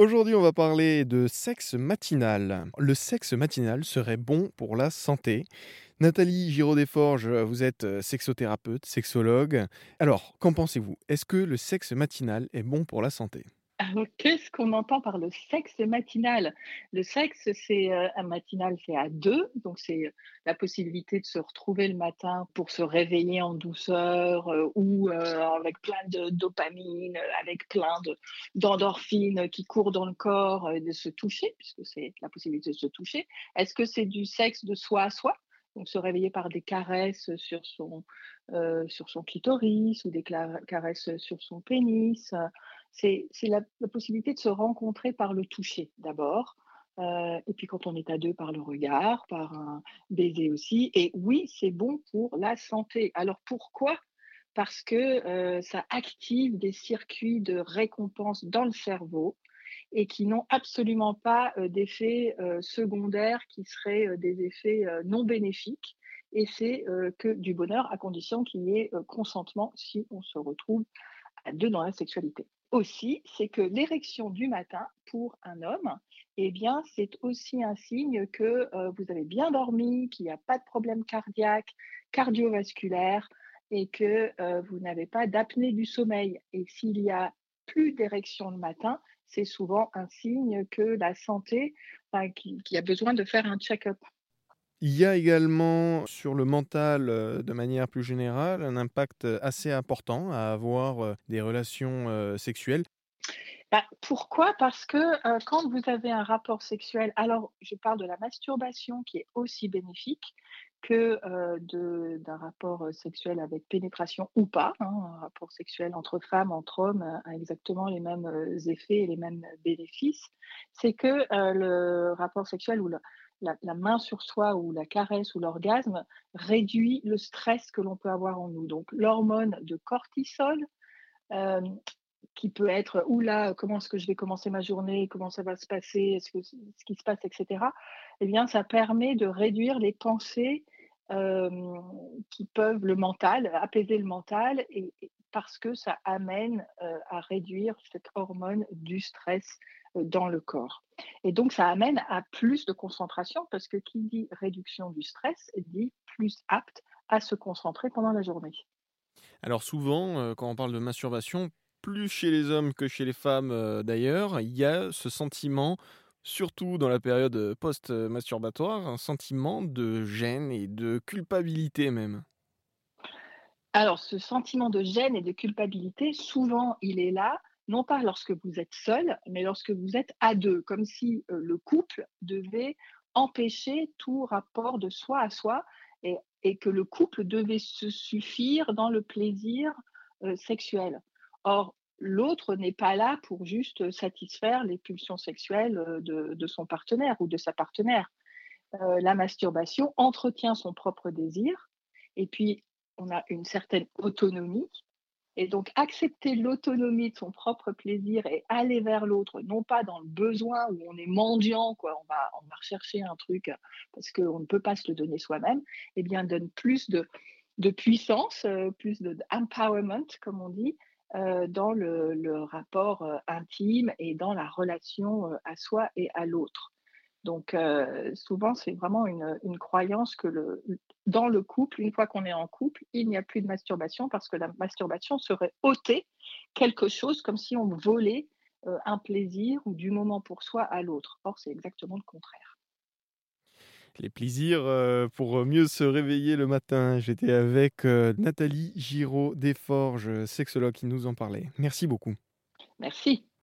Aujourd'hui, on va parler de sexe matinal. Le sexe matinal serait bon pour la santé. Nathalie Giraud-Desforges, vous êtes euh, sexothérapeute, sexologue. Alors, qu'en pensez-vous? Est-ce que le sexe matinal est bon pour la santé? Alors, qu'est-ce qu'on entend par le sexe matinal? Le sexe, c'est euh, un matinal fait à deux, donc c'est euh, la possibilité de se retrouver le matin pour se réveiller en douceur euh, ou euh, avec plein de dopamine, euh, avec plein de- d'endorphines qui courent dans le corps et de se toucher, puisque c'est la possibilité de se toucher. Est-ce que c'est du sexe de soi à soi? Donc se réveiller par des caresses sur son, euh, sur son clitoris ou des caresses sur son pénis. C'est la, possibilité de se rencontrer par le toucher d'abord. Euh, et puis quand on est à deux, par le regard, par un baiser aussi. Et oui, c'est bon pour la santé. Alors pourquoi? Parce que euh, ça active des circuits de récompense dans le cerveau et qui n'ont absolument pas euh, d'effets euh, secondaires qui seraient des effets non bénéfiques. Et c'est que du bonheur à condition qu'il y ait consentement si on se retrouve à deux dans la sexualité. Aussi, c'est que l'érection du matin pour un homme, eh c'est aussi un signe que euh, vous avez bien dormi, qu'il n'y a pas de problème cardiaque, cardiovasculaire et que euh, vous n'avez pas d'apnée du sommeil. Et s'il y a plus d'érection le matin, c'est souvent un signe que la santé, enfin, qu'il y a besoin de faire un check-up. Il y a également sur le mental, euh, de manière plus générale, un impact assez important à avoir euh, des relations euh, sexuelles. Bah, pourquoi? Parce que euh, quand vous avez un rapport sexuel, alors je parle de la masturbation qui est aussi bénéfique que euh, d'un rapport euh, sexuel avec pénétration ou pas. hein. un rapport sexuel entre femmes, entre hommes euh, a exactement les mêmes euh, effets et les mêmes bénéfices. C'est que euh, le rapport sexuel ou la, la- main sur soi ou la caresse ou l'orgasme réduit le stress que l'on peut avoir en nous. Donc l'hormone de cortisol euh, qui peut être ou là, comment est-ce que je vais commencer ma journée, comment ça va se passer, est-ce que ce qui se passe, etc. Eh bien, ça permet de réduire les pensées euh, qui peuvent le mental, apaiser le mental, parce que ça amène euh, à réduire cette hormone du stress dans le corps. Et donc, ça amène à plus de concentration, parce que qui dit réduction du stress dit plus apte à se concentrer pendant la journée. Alors souvent, euh, quand on parle de masturbation, plus chez les hommes que chez les femmes euh, d'ailleurs, il y a ce sentiment, surtout dans la période euh, post-masturbatoire, un sentiment de gêne et de culpabilité même. Alors, ce sentiment de gêne et de culpabilité, souvent, il est là, non pas lorsque vous êtes seul, mais lorsque vous êtes à deux, comme si euh, le couple devait empêcher tout rapport de soi à soi et, et que le couple devait se suffire dans le plaisir euh, sexuel. Or, l'autre n'est pas là pour juste satisfaire les pulsions sexuelles euh, de, de son partenaire ou de sa partenaire. La masturbation entretient son propre désir et puis on a une certaine autonomie. Et donc, accepter l'autonomie de son propre plaisir et aller vers l'autre, non pas dans le besoin où on est mendiant, quoi, on va, on va rechercher un truc parce qu'on ne peut pas se le donner soi-même, eh bien, donne plus de, puissance, euh, plus de empowerment, comme on dit, euh, dans le, rapport euh, intime et dans la relation à soi et à l'autre. Donc, euh, souvent, c'est vraiment une, une croyance que le, dans le couple, une fois qu'on est en couple, il n'y a plus de masturbation parce que la masturbation serait ôter quelque chose comme si on volait euh, un plaisir ou du moment pour soi à l'autre. Or, c'est exactement le contraire. Les plaisirs euh, pour mieux se réveiller le matin. J'étais avec Nathalie Giraud-Desforges, sexologue, qui nous en parlait. Merci beaucoup. Merci.